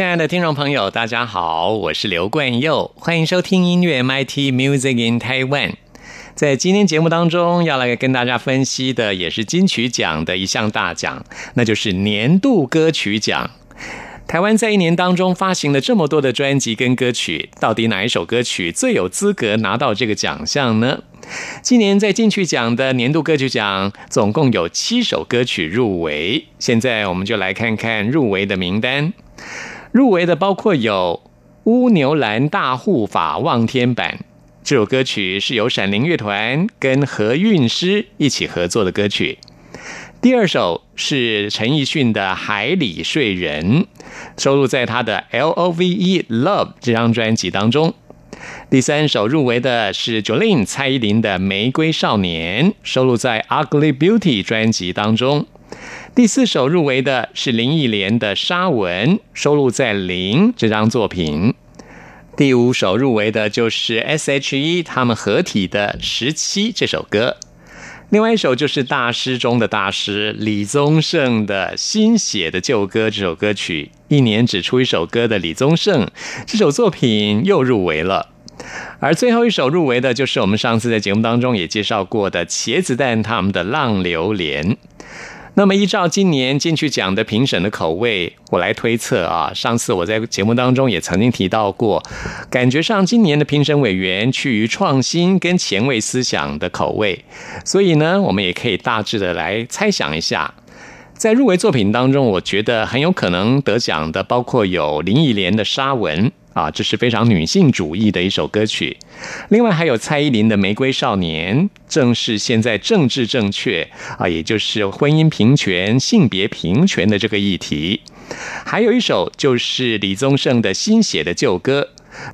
亲爱的听众朋友，大家好，我是刘冠佑，欢迎收听音乐 MIT Music in Taiwan。在今天节目当中，要来跟大家分析的也是金曲奖的一项大奖，那就是年度歌曲奖。台湾在一年当中发行了这么多的专辑跟歌曲，到底哪一首歌曲最有资格拿到这个奖项呢？今年在金曲奖的年度歌曲奖，总共有七首歌曲入围。现在我们就来看看入围的名单。入围的包括有《乌牛兰大护法望天版》这首歌曲是由闪灵乐团跟何韵诗一起合作的歌曲。第二首是陈奕迅的《海里睡人》，收录在他的《L O V E Love》这张专辑当中。第三首入围的是 Jolin 蔡依林的《玫瑰少年》，收录在《Ugly Beauty》专辑当中。第四首入围的是林忆莲的《沙文》，收录在《零》这张作品。第五首入围的就是 S.H.E 他们合体的《十七》这首歌。另外一首就是大师中的大师李宗盛的新写的旧歌这首歌曲。一年只出一首歌的李宗盛，这首作品又入围了。而最后一首入围的就是我们上次在节目当中也介绍过的茄子蛋他们的《浪流连》。那么，依照今年金曲奖的评审的口味，我来推测啊。上次我在节目当中也曾经提到过，感觉上今年的评审委员趋于创新跟前卫思想的口味，所以呢，我们也可以大致的来猜想一下，在入围作品当中，我觉得很有可能得奖的，包括有林忆莲的《沙文》。啊，这是非常女性主义的一首歌曲。另外还有蔡依林的《玫瑰少年》，正是现在政治正确啊，也就是婚姻平权、性别平权的这个议题。还有一首就是李宗盛的新写的旧歌。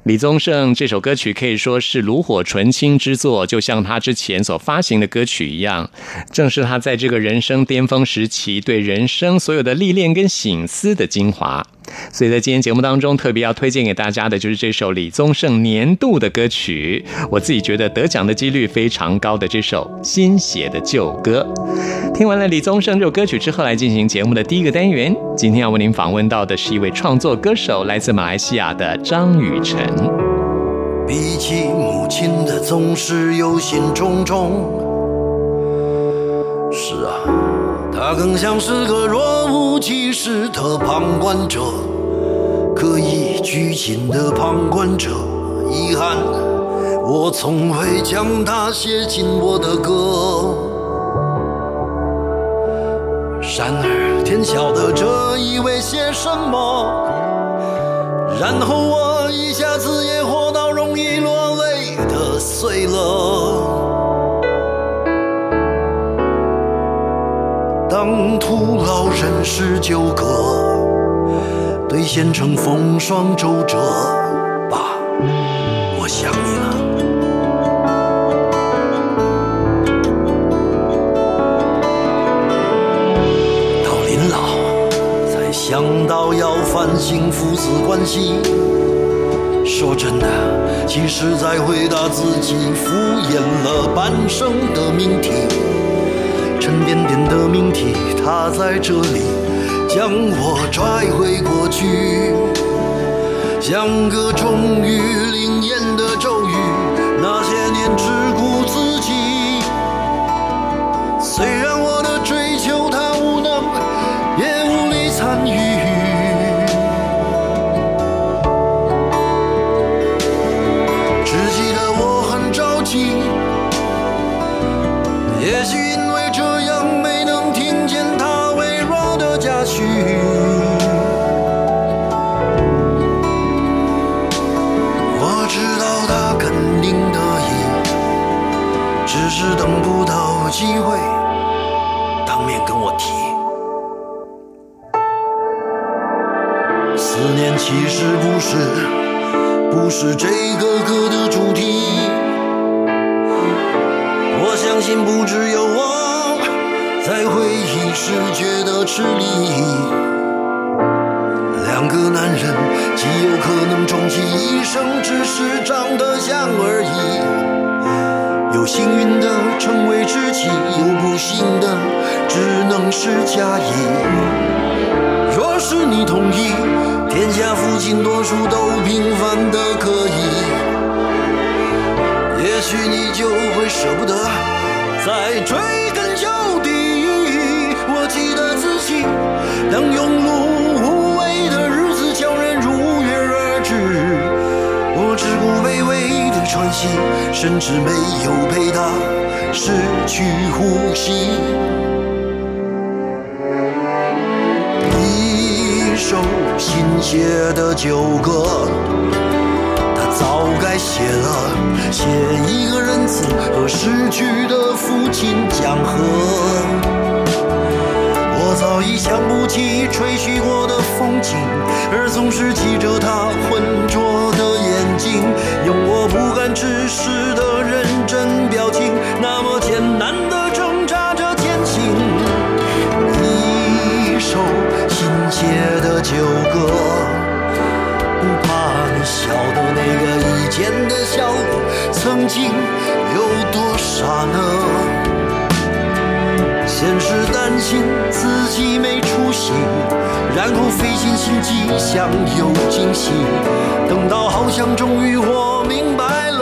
李宗盛这首歌曲可以说是炉火纯青之作，就像他之前所发行的歌曲一样，正是他在这个人生巅峰时期对人生所有的历练跟醒思的精华。所以在今天节目当中，特别要推荐给大家的就是这首李宗盛年度的歌曲，我自己觉得得奖的几率非常高的这首新写的旧歌。听完了李宗盛这首歌曲之后，来进行节目的第一个单元。今天要为您访问到的是一位创作歌手，来自马来西亚的张雨晨。比起母亲的总是忧心忡忡，是啊，他更像是个若无其事的旁观者，刻意拘谨的旁观者。遗憾，我从未将他写进我的歌。然而天晓得这意味些什么，然后我一下子也活到容易落泪的岁了。当徒劳人世纠葛，兑现成风霜周折，爸，我想你了。到临老，才想到要反省父子关系，说真的，其实在回答自己敷衍了半生的命题，沉甸甸的命题，它在这里将我拽回过去，像个终于灵验的咒语，那些年之是这个歌的主题。我相信不只有我在回忆时觉得吃力。两个男人极有可能终其一生只是长得像而已。有幸运的成为知己，有不幸的只能是假意。若是你同意，天下父亲多数都平凡的可以，也许你就会舍不得再追根究底。我记得自己当庸碌无为的日子悄然如约而至，我只顾卑微的喘息，甚至没有陪他失去呼吸。一首新写的旧歌，他早该写了，写一个仁慈和逝去的父亲讲和。我早已想不起吹嘘过的风景，而总是记着他浑浊的眼睛，用我不敢直视的认真表情，那么艰难的写的旧歌，不怕你笑的那个以前的笑曾经有多傻呢？先是担心自己没出息，然后费尽心机想有惊喜，等到好像终于我明白了，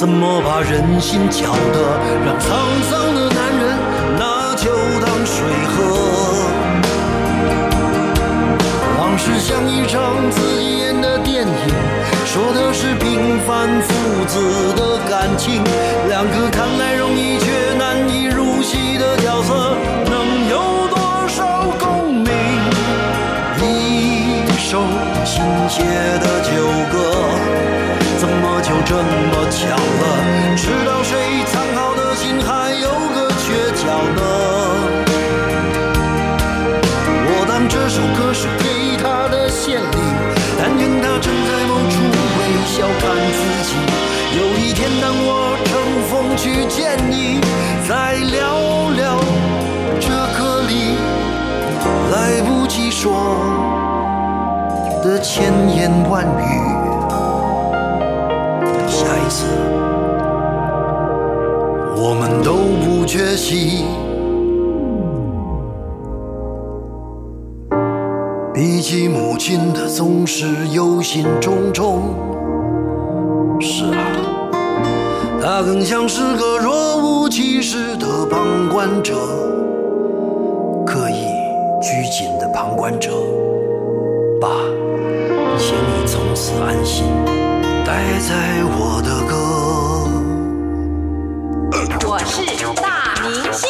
怎么把人心搅得让沧桑的男人拿酒当水喝？往事像一场自己演的电影，说的是平凡父子的感情。两个看来容看自己。有一天当我乘风去见你，再聊聊这歌里来不及说的千言万语。下一次，我们都不缺席。比起母亲的，总是忧心忡忡。是啊，他更像是个若无其事的旁观者，刻意拘谨的旁观者。爸，请你从此安心。待在我的歌。我是大明星。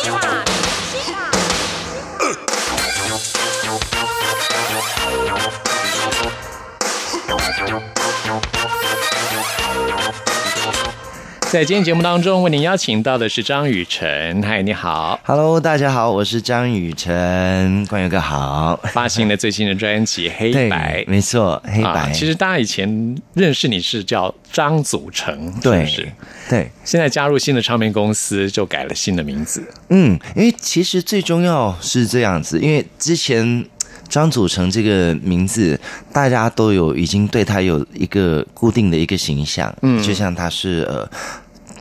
在今天节目当中，为您邀请到的是张雨晨。嗨，你好，Hello，大家好，我是张雨晨，关友哥好。发行了最新的专辑《黑白》，没错，黑白。其实大家以前认识你是叫张祖成，对，是，对。现在加入新的唱片公司，就改了新的名字。嗯，因为其实最重要是这样子，因为之前张祖成这个名字，大家都有已经对他有一个固定的一个形象，嗯，就像他是呃。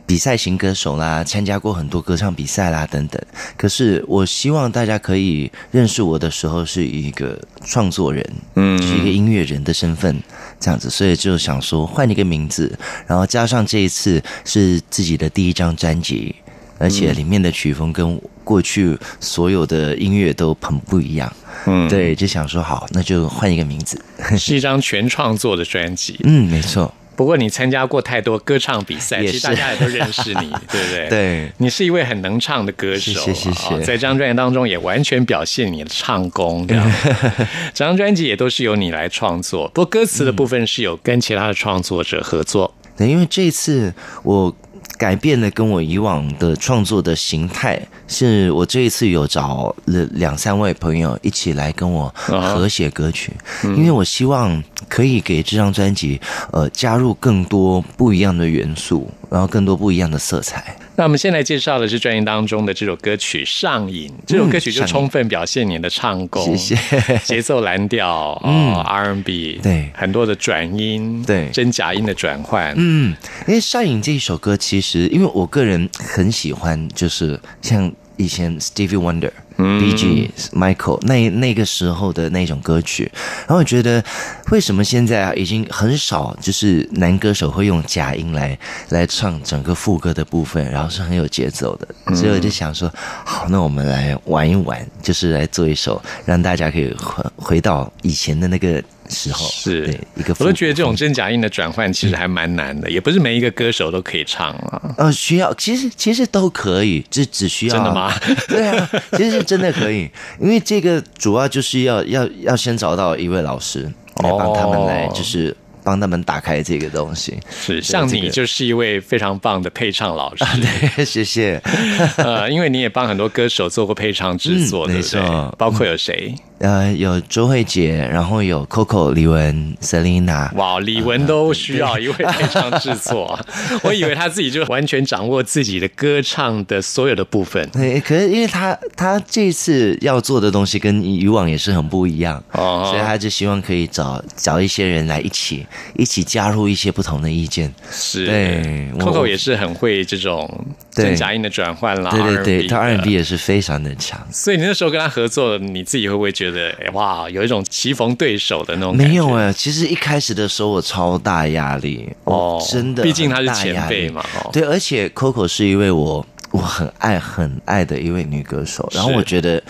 比赛型歌手啦，参加过很多歌唱比赛啦，等等。可是我希望大家可以认识我的时候是一个创作人，嗯，是一个音乐人的身份，这样子。所以就想说换一个名字，然后加上这一次是自己的第一张专辑，而且里面的曲风跟过去所有的音乐都很不一样。嗯，对，就想说好，那就换一个名字。是一张全创作的专辑。嗯，没错，不过你参加过太多歌唱比赛，其实大家也都认识你，对不对？对你是一位很能唱的歌手，谢谢谢谢啊在这张专辑当中也完全表现你的唱功，这样。整张专辑也都是由你来创作，不过歌词的部分是有跟其他的创作者合作。对，因为这一次我改变了跟我以往的创作的形态，是我这一次有找了两三位朋友一起来跟我合写歌曲，因为我希望可以给这张专辑呃加入更多不一样的元素，然后更多不一样的色彩。那我们先来介绍的是专辑当中的这首歌曲《上瘾》，这首歌曲就充分表现你的唱功，谢谢。节奏蓝调，哦，R&B，对。很多的转音，对。真假音的转换，嗯，因为《上瘾》这一首歌，其实因为我个人很喜欢，就是像以前 Stevie Wonder、Bee Gees、Michael 那那个时候的那种歌曲，然后我觉得为什么现在啊已经很少就是男歌手会用假音来来唱整个副歌的部分，然后是很有节奏的，所以我就想说，好，那我们来玩一玩，就是来做一首让大家可以回回到以前的那个时候，是对一个，我都觉得这种真假音的转换其实还蛮难的，也不是每一个歌手都可以唱啊。呃，需要其实其实都可以，就只需要真的吗？对啊，其实是真的可以，因为这个主要就是要要要先找到一位老师来帮他们来，哦就是帮他们打开这个东西。是，像你就是一位非常棒的配唱老师，对谢谢。呃，因为你也帮很多歌手做过配唱制作，嗯对不对没错？包括有谁？呃，有周慧杰，然后有 Coco、李玟、Selina，哇，李玟都需要一位配唱制作，我以为他自己就完全掌握自己的歌唱的所有的部分。对，可是因为他他这次要做的东西跟以往也是很不一样，哦所以他就希望可以找找一些人来一起一起加入一些不同的意见。是，对 Coco 也是很会这种对真假音的转换啦，对对对，他的 R&B 也是非常的强。所以你那时候跟他合作，你自己会不会觉得，哎哇，有一种棋逢对手的那种感觉？没有哎、其实一开始的时候我超大压力，哦哦，真的，毕竟他是前辈嘛哦对，而且 Coco 是一位我我很爱很爱的一位女歌手，然后我觉得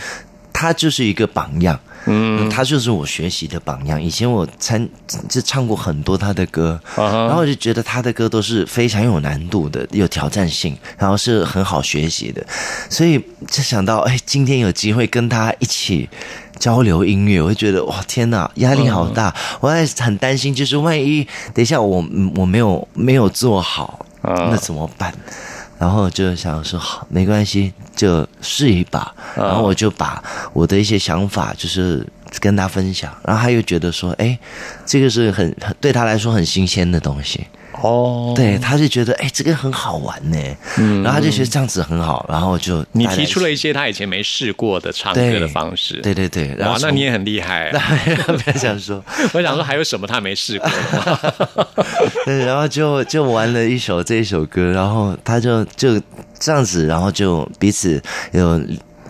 她就是一个榜样。嗯，他就是我学习的榜样。以前我参就唱过很多他的歌啊然后我就觉得他的歌都是非常有难度的，有挑战性，然后是很好学习的。所以就想到，哎，今天有机会跟他一起交流音乐，我会觉得哇，天哪，压力好大！我还很担心，就是万一等一下我我没有没有做好，啊那怎么办？然后就想说好，没关系，就试一把。然后我就把我的一些想法，就是跟他分享。然后他又觉得说，哎，这个是很很对他来说很新鲜的东西。哦，对，他就觉得哎，这个很好玩呢。然后他就觉得这样子很好，然后就你提出了一些他以前没试过的唱歌的方式，对对对，然后哇，那你也很厉害。不要想说，我想说还有什么他没试过？对，然后就就玩了一首这一首歌，然后他就就这样子，然后就彼此有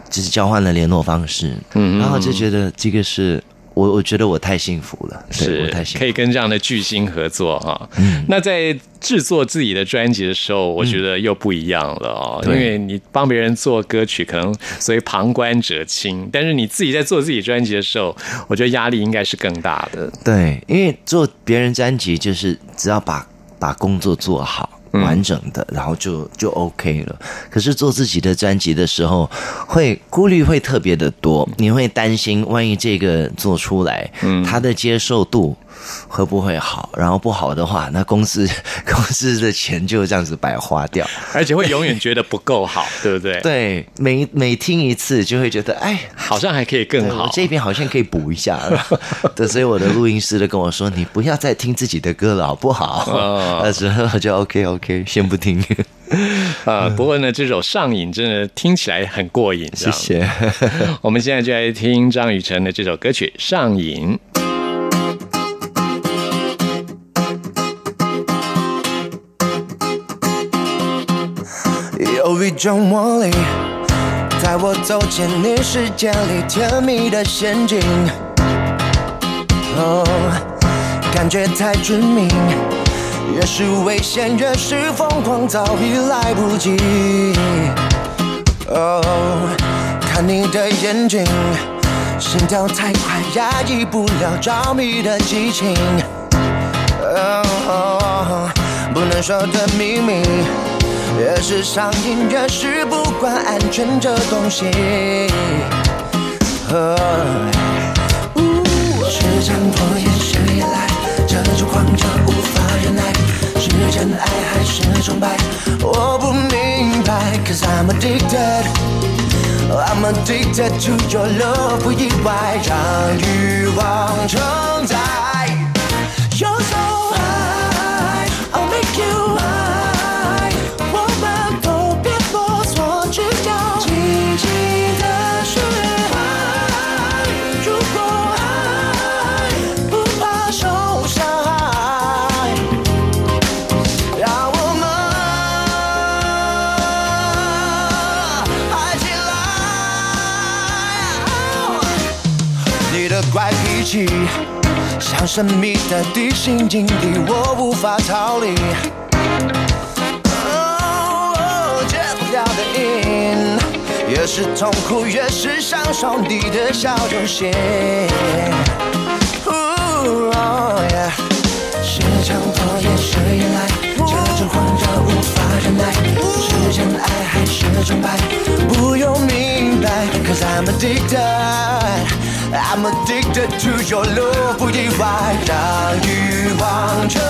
就是交换了联络方式，嗯，然后就觉得这个是我我觉得我太幸福了，是我是太幸福可以跟这样的巨星合作哈。那在制作自己的专辑的时候，我觉得又不一样了哦，因为你帮别人做歌曲，可能所谓旁观者清，但是你自己在做自己专辑的时候，我觉得压力应该是更大的。对，因为做别人专辑就是只要把把工作做好。完整的，然后就就 OK 了。可是做自己的专辑的时候，会顾虑会特别的多，你会担心，万一这个做出来，嗯，它的接受度会不会好？然后不好的话，那公司 公司的钱就这样子白花掉。而且会永远觉得不够好，对不对？，对，每每听一次就会觉得，哎，好像还可以更好。这边好像可以补一下了。对，所以我的录音师都跟我说，你不要再听自己的歌了，好不好？哦那时候就 OK OK，先不听。呃，不过呢，这首《上瘾》真的听起来很过瘾。谢谢。我们现在就来听张雨晨的这首歌曲《上瘾》。有一种魔力，在我走进你世界里甜蜜的陷阱。哦，感觉太致命，越是危险越是疯狂，早已来不及。哦，看你的眼睛，心跳太快，压抑不了着迷的激情。哦，不能说的秘密，越是上瘾，越是不管安全这东西。哦时常拖延是依赖，这种狂热无法忍耐，是真爱还是崇拜？我不明白，Cause I'm addicted。I'm addicted to your love，不意外让欲望承载。像神秘的地心引力，我无法逃离。哦，戒不掉的瘾，越是痛苦越是享受你的小游戏。哦耶时常拖延是依赖，这种狂热无法忍耐，是真爱还是崇拜？不用明白，Cause I'm addicted。I'm addicted to your love，不意外让欲望承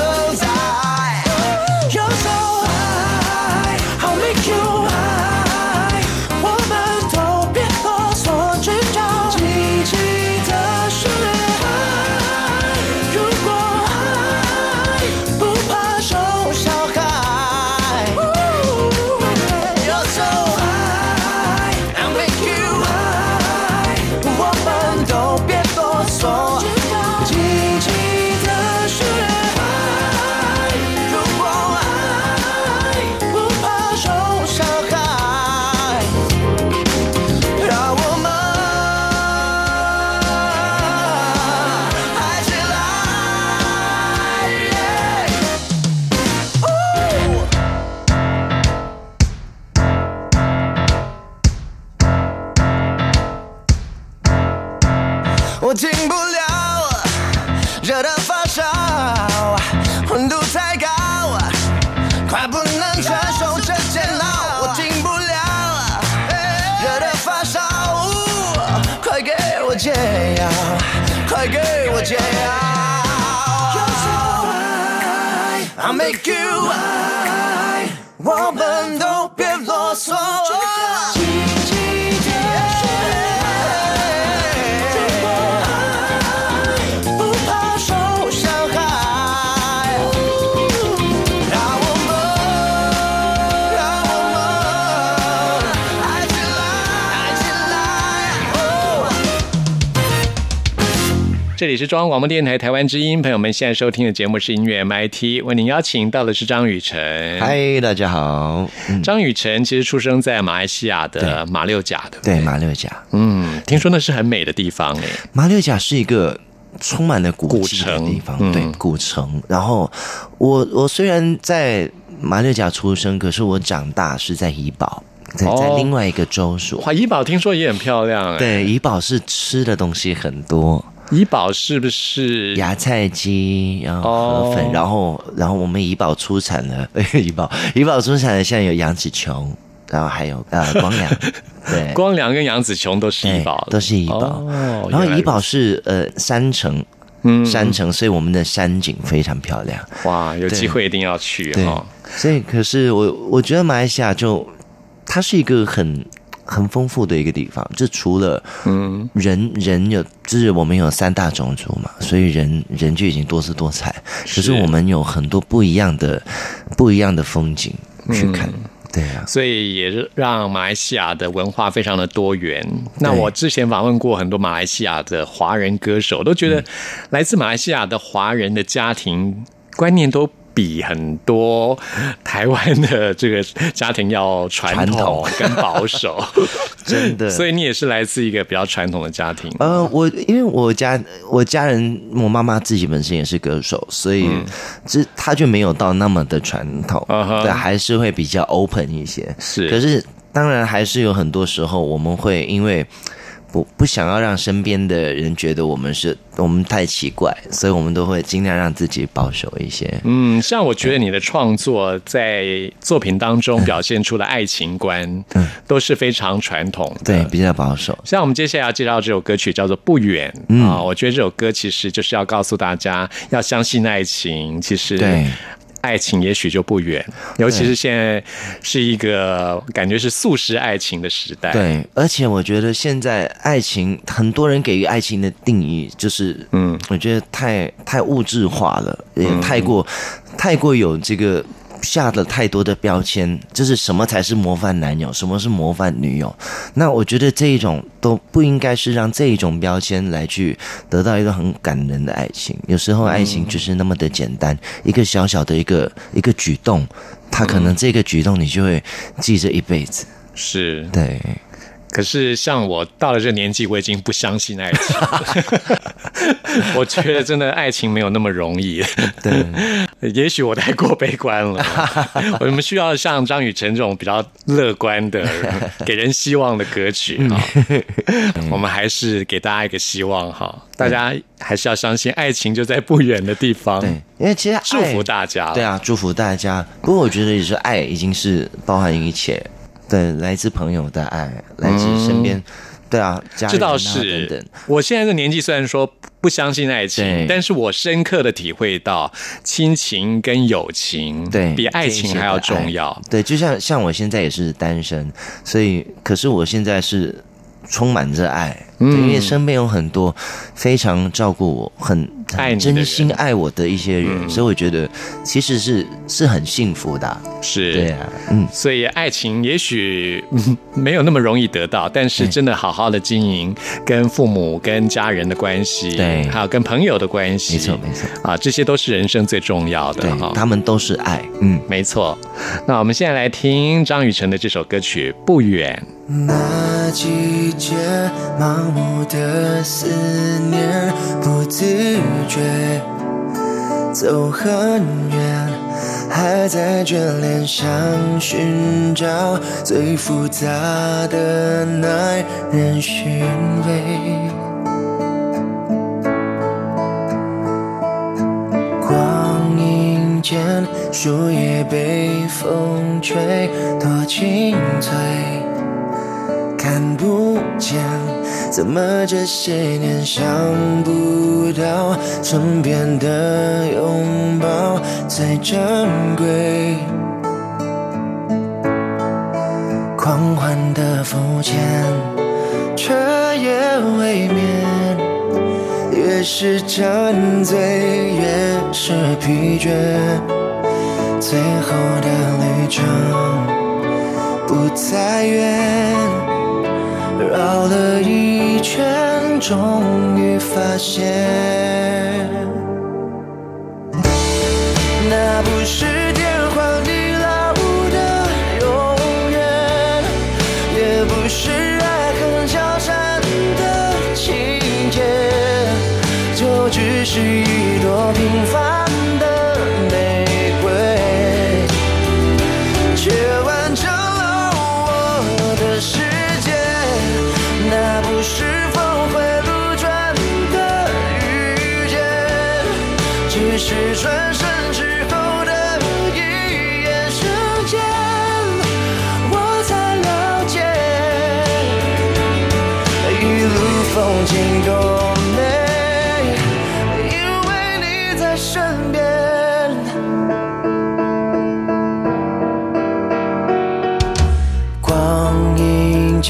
这里是中央广播电台台湾之音，朋友们现在收听的节目是音乐 MIT，为您邀请到的是张雨晨。嗨，大家好。嗯，张雨晨其实出生在马来西亚的马六甲，对不对？马六甲，嗯，听说那是很美的地方哎。马六甲是一个充满了古古迹的城地方，嗯对，古城。然后我我虽然在马六甲出生，可是我长大是在怡保，在哦在另外一个州属。哇，怡保听说也很漂亮哎。，对，怡保是吃的东西很多，怡宝是不是？芽菜鸡，然后河粉，哦然后然后我们怡宝出产的 怡宝怡宝出产的现在有杨紫琼，然后还有呃光良，对，光良跟杨紫琼都是怡对保，都是怡宝。哦然后怡宝是呃山城，嗯山城，所以我们的山景非常漂亮。哇，有机会一定要去对哈。，所以可是我我觉得马来西亚就它是一个很很丰富的一个地方，就除了嗯，人人有，就是我们有三大种族嘛，所以人人就已经多姿多彩。可是我们有很多不一样的不一样的风景去看，嗯对啊，所以也是让马来西亚的文化非常的多元。那我之前访问过很多马来西亚的华人歌手，都觉嗯得来自马来西亚的华人的家庭观念都。比很多台湾的这个家庭要传统跟保守，真的。所以你也是来自一个比较传统的家庭。呃，我因为我家我家人，我妈妈自己本身也是歌手，所以这他就没有到那么的传统，对，还是会比较 open 一些。是可是当然还是有很多时候我们会因为不不想要让身边的人觉得我们是我们太奇怪，所以我们都会尽量让自己保守一些。嗯，像我觉得你的创作在作品当中表现出的爱情观，都是非常传统的。对，比较保守。像我们接下来要介绍这首歌曲叫做《不远》啊，我觉得这首歌其实就是要告诉大家要相信爱情，其实对爱情也许就不远，尤其是现在是一个感觉是素食爱情的时代。，对，而且我觉得现在爱情，很多人给予爱情的定义就是，嗯。嗯，我觉得太太物质化了，也太过、太过有这个下了太多的标签，就是什么才是模范男友，什么是模范女友。那我觉得这一种都不应该是让这一种标签来去得到一个很感人的爱情。有时候爱情就是那么的简单，一个小小的一个一个举动，他可能这个举动你就会记着一辈子。是。对。可是像我到了这个年纪，我已经不相信爱情了。我觉得真的爱情没有那么容易。对，也许我太过悲观了。我们需要像张雨晨这种比较乐观的、给人希望的歌曲哈。我们还是给大家一个希望哈，大家还是要相信爱情就在不远的地方。对，因为其实祝福大家。对，啊，祝福大家。不过我觉得也是爱已经是包含一切，对，来自朋友的爱，来自身边，对啊，家人、啊、这倒是。等等。我现在这年纪虽然说不相信爱情，但是我深刻的体会到亲情跟友情，对，比爱情还要重要。对，就像像我现在也是单身，所以可是我现在是充满着爱，因为身边有很多非常照顾我、很爱你的很真心爱我的一些人，嗯。所以我觉得其实是是很幸福的啊。是，对啊，嗯，所以爱情也许嗯。没有那么容易得到，但是真的好好的经营跟父母、跟家人的关系，对。还有跟朋友的关系，没错没错。啊，这些都是人生最重要的对哈。，他们都是爱，嗯。没错，那我们现在来听张雨晨的这首歌曲《不远》。那季节，盲目的思念，不自觉走很远，还在眷恋，想寻找最复杂的耐人寻味。光阴间，树叶被风吹，多清脆。看不见，怎么这些年想不到身边的拥抱最珍贵？狂欢的肤浅，彻夜未眠，越是沉醉，越是疲倦，最后的旅程不再远。绕了一圈，终于发现，那不是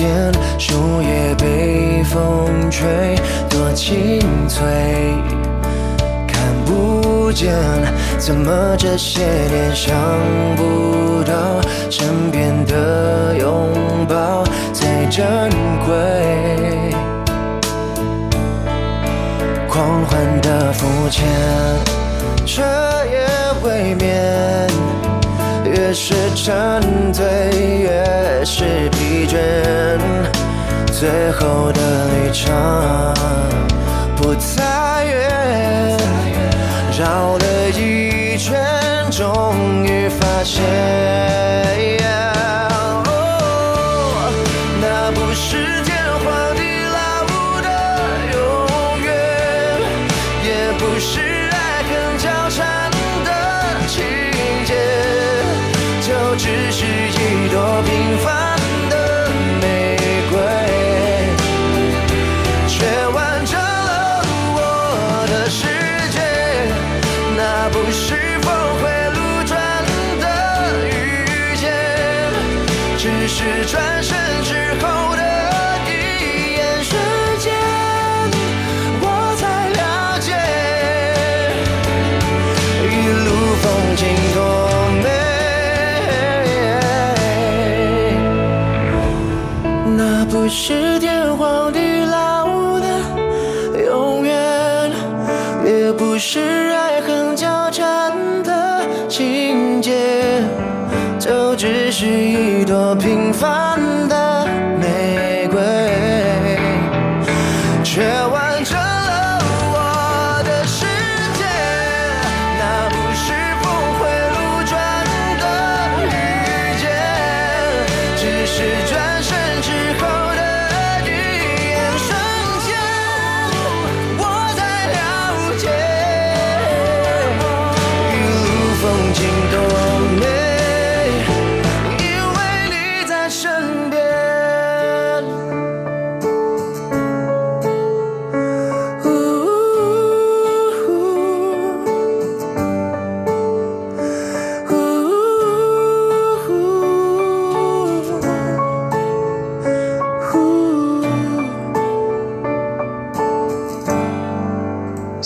间，树叶被风吹，多清脆。看不见，怎么这些年想不到身边的拥抱最珍贵。狂欢的肤浅，彻夜未眠。越是沉醉，越是疲倦，最后的旅程不再远，绕了一圈，终于发现。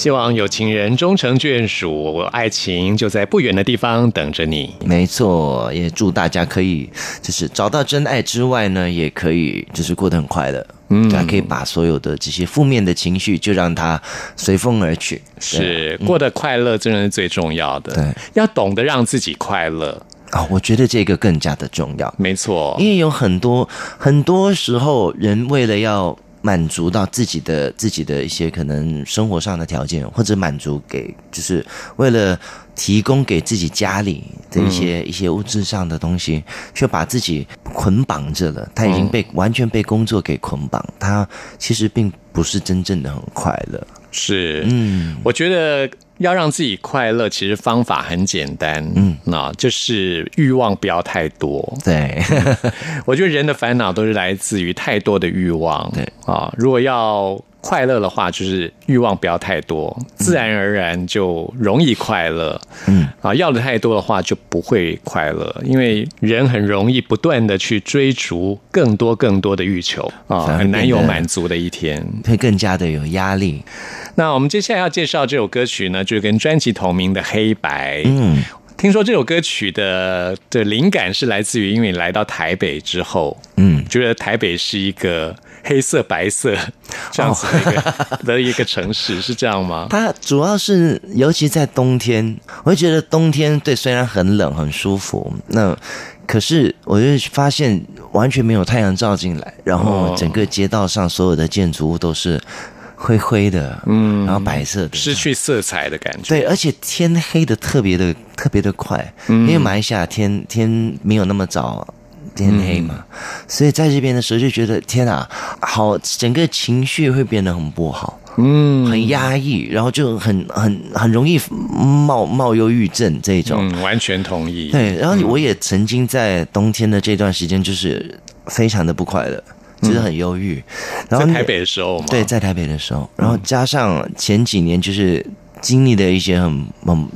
希望有情人终成眷属，爱情就在不远的地方等着你。没错，也祝大家可以就是找到真爱之外呢，也可以就是过得很快乐。嗯，还可以把所有的这些负面的情绪就让它随风而去。是过得快乐，真的是最重要的。对，要懂得让自己快乐。啊、我觉得这个更加的重要。没错，因为有很多很多时候，人为了要满足到自己的自己的一些可能生活上的条件，或者满足给，就是为了提供给自己家里的一些、一些物质上的东西，却把自己捆绑着了。他已经被、完全被工作给捆绑，他其实并不是真正的很快乐。是，嗯，我觉得要让自己快乐，其实方法很简单，嗯，那就是欲望不要太多。对，我觉得人的烦恼都是来自于太多的欲望。对。啊，如果要快乐的话，就是欲望不要太多，自然而然就容易快乐。嗯，啊，要的太多的话就不会快乐，因为人很容易不断的去追逐更多更多的欲求啊，很难有满足的一天。会更加的有压力。那我们接下来要介绍这首歌曲呢，就是跟专辑同名的《黑白》。嗯，听说这首歌曲的的灵感是来自于，因为你来到台北之后，嗯，觉得台北是一个黑色白色这样子的一个、的一个城市，是这样吗？它主要是，尤其在冬天，我会觉得冬天对虽然很冷很舒服，那可是我就发现完全没有太阳照进来，然后哦。整个街道上所有的建筑物都是灰灰的，嗯，然后白色的，失去色彩的感觉。对，而且天黑的特别的特别的快，因为马来西亚天天没有那么早天黑嘛，所以在这边的时候就觉得天啊，好，整个情绪会变得很不好，嗯。很压抑，然后就很很很容易冒冒忧郁症这种。嗯，完全同意。对，然后我也曾经在冬天的这段时间，就是非常的不快乐，就是很忧郁。然后在台北的时候嘛，对，在台北的时候，然后加上前几年就是经历的一些很很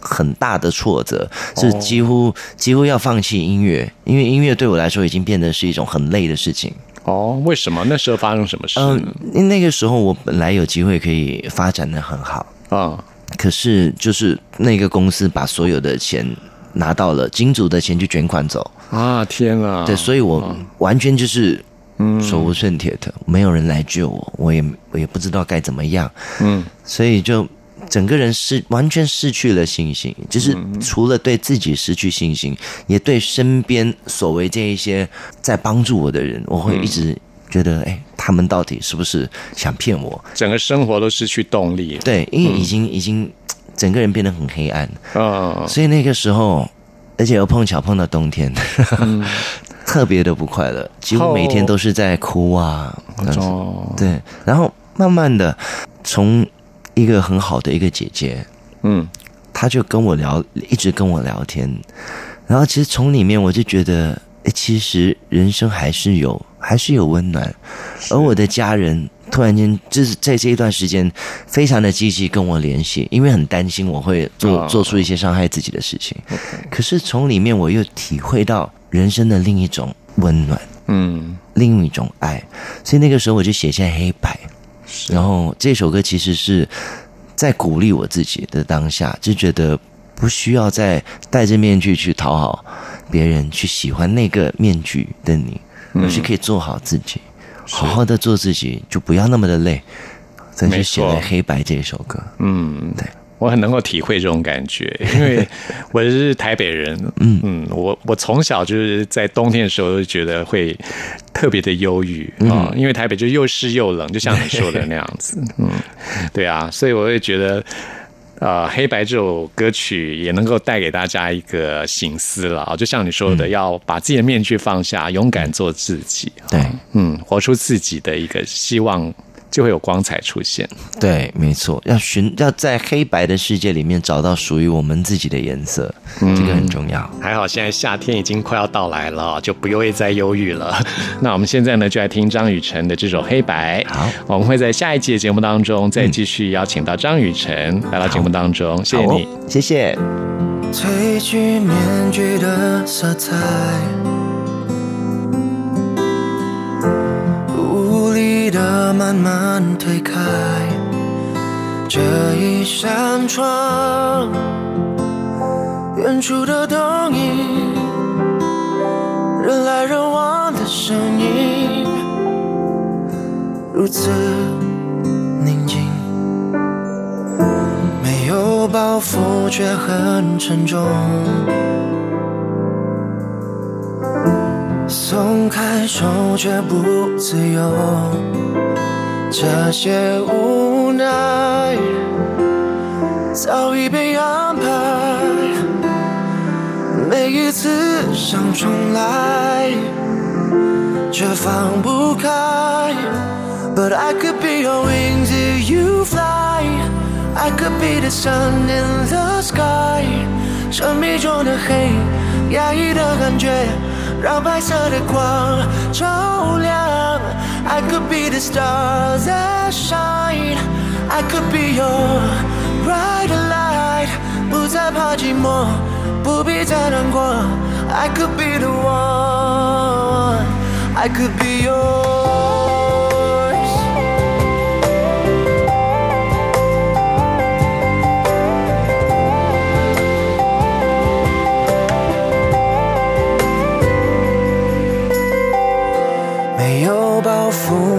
很大的挫折，是几乎几乎要放弃音乐，因为音乐对我来说已经变得是一种很累的事情。哦，为什么？那时候发生什么事？嗯那个时候我本来有机会可以发展的很好，啊、可是就是那个公司把所有的钱拿到了，金主的钱就卷款走，啊，天啊！对，所以我完全就是。手无寸铁的，没有人来救我，我也我也不知道该怎么样，嗯，所以就整个人失完全失去了信心，就是除了对自己失去信心，也对身边所谓这一些在帮助我的人，我会一直觉得，哎，他们到底是不是想骗我？整个生活都失去动力。对，因为已经已经整个人变得很黑暗，嗯，所以那个时候，而且又碰巧碰到冬天，特别的不快乐，几乎每天都是在哭啊，这样子。哦，对，然后慢慢的从一个很好的一个姐姐，嗯，她就跟我聊，一直跟我聊天，然后其实从里面我就觉得，诶其实人生还是有还是有温暖，而我的家人。突然间，就是在这一段时间，非常的积极跟我联系，因为很担心我会做哦。做出一些伤害自己的事情。可是从里面，我又体会到人生的另一种温暖，嗯，另一种爱，所以那个时候我就写下黑白。然后这首歌其实是在鼓励我自己的当下，就觉得不需要再戴着面具去讨好别人，去喜欢那个面具的你，而是可以做好自己，好好的做自己，就不要那么的累。所以就写了《黑白》这首歌。嗯，对，我很能够体会这种感觉，因为我是台北人，嗯嗯，我我从小就是在冬天的时候就觉得会特别的忧郁啊、因为台北就又湿又冷，就像你说的那样子，嗯，对啊，所以我会觉得。呃，黑白这首歌曲也能够带给大家一个醒思了啊，就像你说的，要把自己的面具放下，勇敢做自己。对嗯，活出自己的一个希望，就会有光彩出现。对，没错，要寻要在黑白的世界里面找到属于我们自己的颜色，这个很重要。还好现在夏天已经快要到来了，就不会再忧郁了。那我们现在呢，就来听张雨晨的这首《黑白》。好，我们会在下一期的节目当中再继续邀请到张雨晨来到节目当中。谢谢你。谢谢。褪去面具的色彩，的慢慢推开这一扇窗，远处的灯影，人来人往的声音，如此宁静。没有包袱，却很沉重。松开手，却不自由。这些无奈早已被安排，每一次想重来，却放不开。But I could be your wings if you fly. I could be the sun in the sky。生命中的黑，压抑的感觉，让白色的光照亮。I could be the stars that shine。I could be your bright light。不再怕寂寞，不必再难过。I could be the one。I could be yours。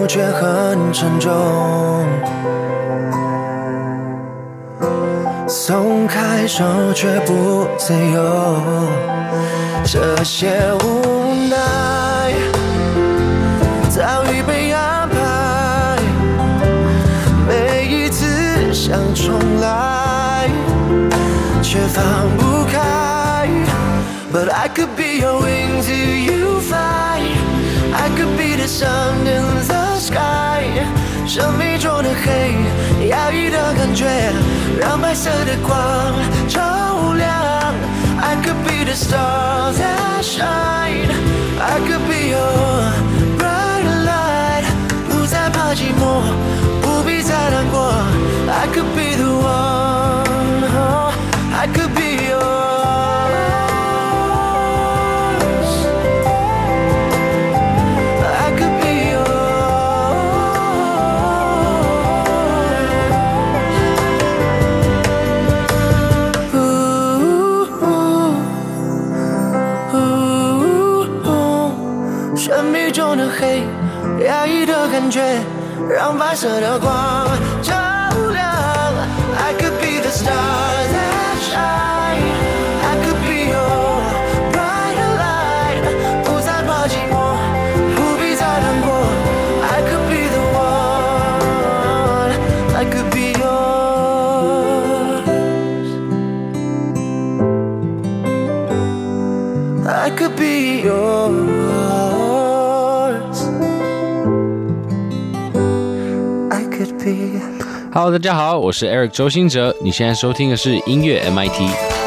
却很沉重。松开手，却不自由。这些无奈早已被安排，每一次想重来，却放不开。But I could be your wings if you fly. I could be the sun in the 爱。生命中的黑，压抑的感觉，让白色的光照亮。I could be the stars that shine。I could be your bright light。不再怕寂寞，不必再难过。I could be the one。感觉，让白色的光照亮。I could be the stars that shine. I could be your bright light. 不再怕寂寞，不必再难过。I could be the one. I could be yours. I could be yours. Hello，大家好，我是 Eric 周兴哲，你现在收听的是音乐 MIT。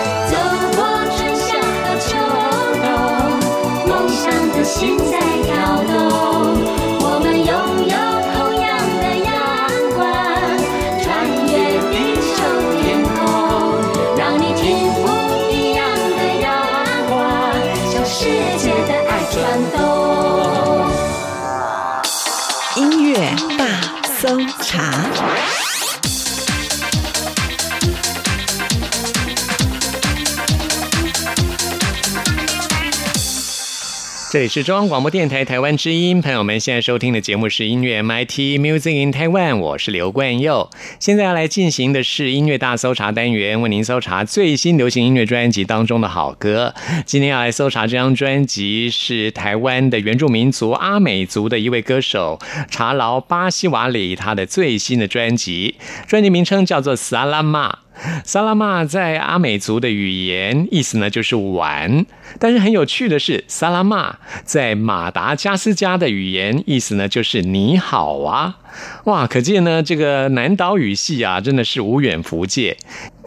这里是中央广播电台台湾之音，朋友们现在收听的节目是音乐 MIT Music in Taiwan，我是刘冠佑。现在要来进行的是音乐大搜查单元，为您搜查最新流行音乐专辑当中的好歌。今天要来搜查这张专辑是台湾的原住民族阿美族的一位歌手查劳巴西瓦里他的最新的专辑，专辑名称叫做《萨拉玛》。萨拉玛在阿美族的语言意思呢就是玩，但是很有趣的是，萨拉玛在马达加斯加的语言意思呢就是你好啊。哇，可见呢，这个南岛语系啊，真的是无远弗届。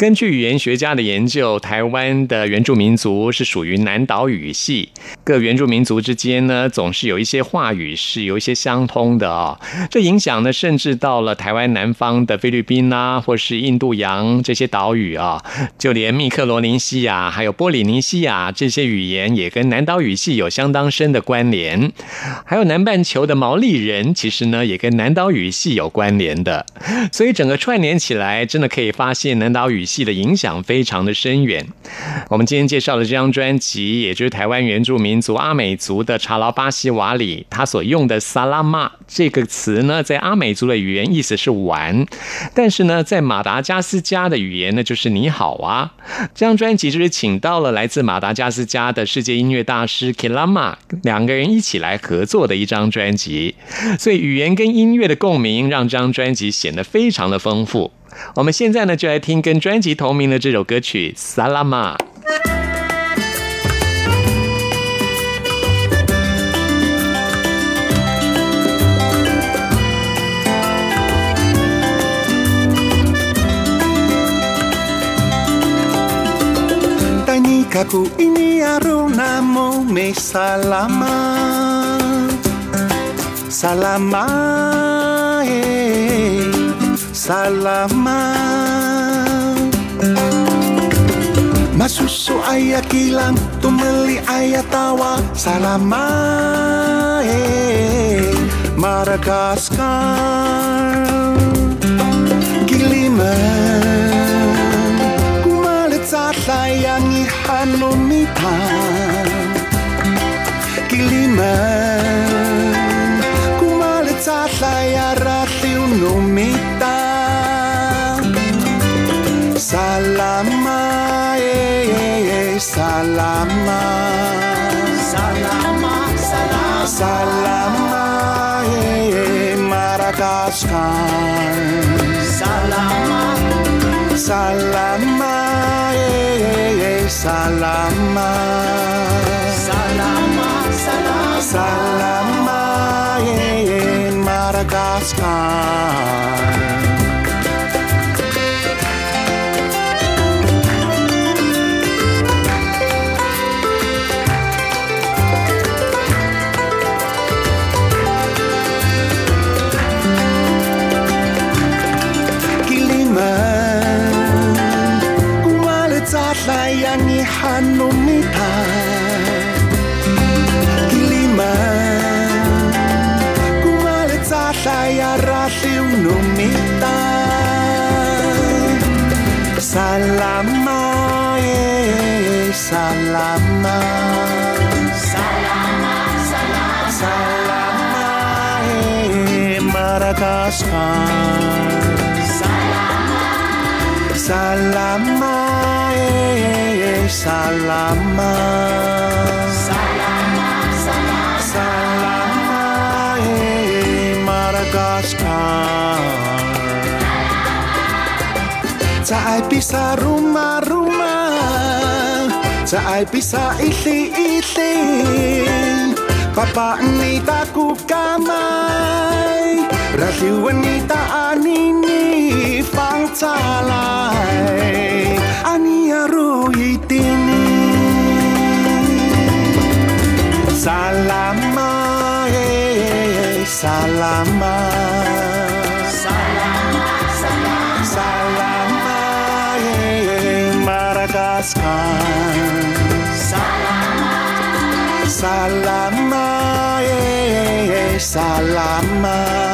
根据语言学家的研究，台湾的原住民族是属于南岛语系。各原住民族之间呢，总是有一些话语是有一些相通的啊、这影响呢，甚至到了台湾南方的菲律宾啊，或是印度洋这些岛屿啊，就连密克罗尼西亚还有波里尼西亚这些语言，也跟南岛语系有相当深的关联。还有南半球的毛利人，其实呢，也跟南岛语系有关联的。所以整个串联起来，真的可以发现南岛语系系的影响非常的深远。我们今天介绍的这张专辑，也就是台湾原住民族阿美族的查劳巴西瓦里，他所用的“萨拉玛”这个词呢，在阿美族的语言意思是玩，但是呢，在马达加斯加的语言呢，就是你好啊。这张专辑就是请到了来自马达加斯加的世界音乐大师 Kilama 两个人一起来合作的一张专辑，所以语言跟音乐的共鸣，让这张专辑显得非常的丰富。我们现在呢，就来听跟专辑同名的这首歌曲《萨拉玛》。Kaku ini aruna mo me salama Salama eh Salama Masusu aya kilang tumeli aya tawa Salama eh Madagaskar Giliman. Kumalit sa tlayang ihanumitan Giliman salama. Salama, salama. Salama eh, Madagaskar Salama. Salama eh, salama. Salama, salama. Salama eh, Madagaskar Hanumita Kilima Kumaletsa ya rahli unumita. Salama eh, salama. Salama, salama. Salama eh, Madagascar Salama. Salama salama. Salama salama salama hey, Madagascar Caai pisah rumah-rumah Caai pisah ihli-ihli ni takut kamai Rasiwan ni tak anini. Salam, salam, salam, salam, salam, salam, salam, salam, salam, salam, salam, salam, salam,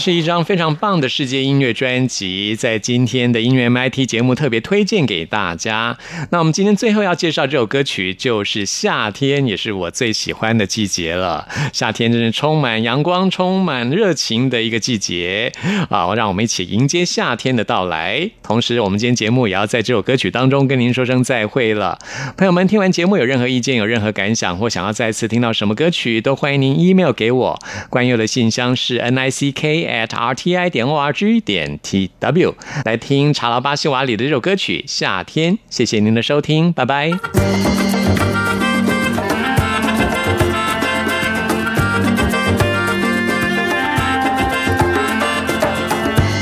是一张非常棒的世界音乐专辑，在今天的音乐 MIT 节目特别推荐给大家。那我们今天最后要介绍这首歌曲，就是夏天，也是我最喜欢的季节了。夏天真是充满阳光、充满热情的一个季节啊！让我们一起迎接夏天的到来。同时，我们今天节目也要在这首歌曲当中跟您说声再会了。朋友们，听完节目有任何意见、有任何感想，或想要再次听到什么歌曲，都欢迎您 email 给我。关佑的信箱是 n i c k at r t i 点 o r g 点 t w。来听查劳巴西瓦里的这首歌曲《夏天》，谢谢您的收听，拜拜。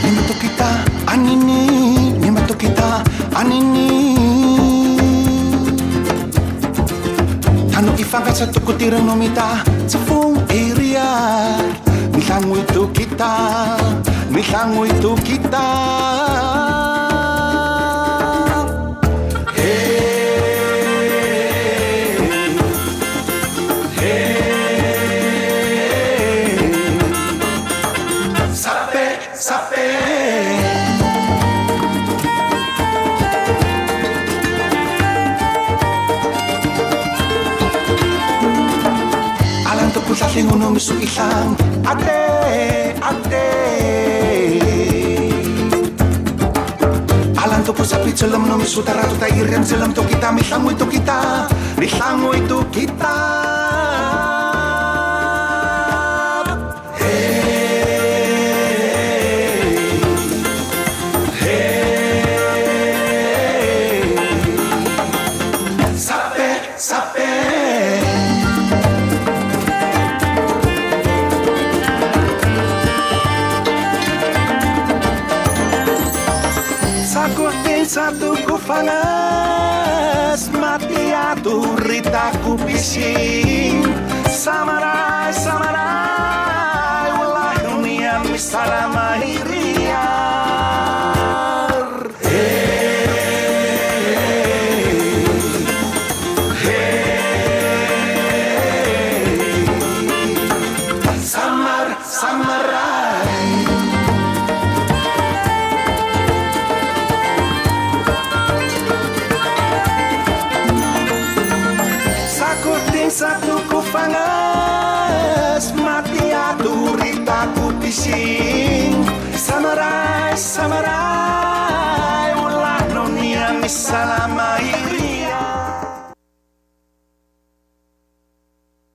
Nimato kita anini Nimato kita anini Tano Misang itu kita, misang itu kita. pusat yang uno misu isang Alam to po sa pitsulam no misu tarato ta iriam silam to kita Milango ito kita Milango ito kita panas mati ritaku bising Samarai, samarai Wallahi uniam salamahiri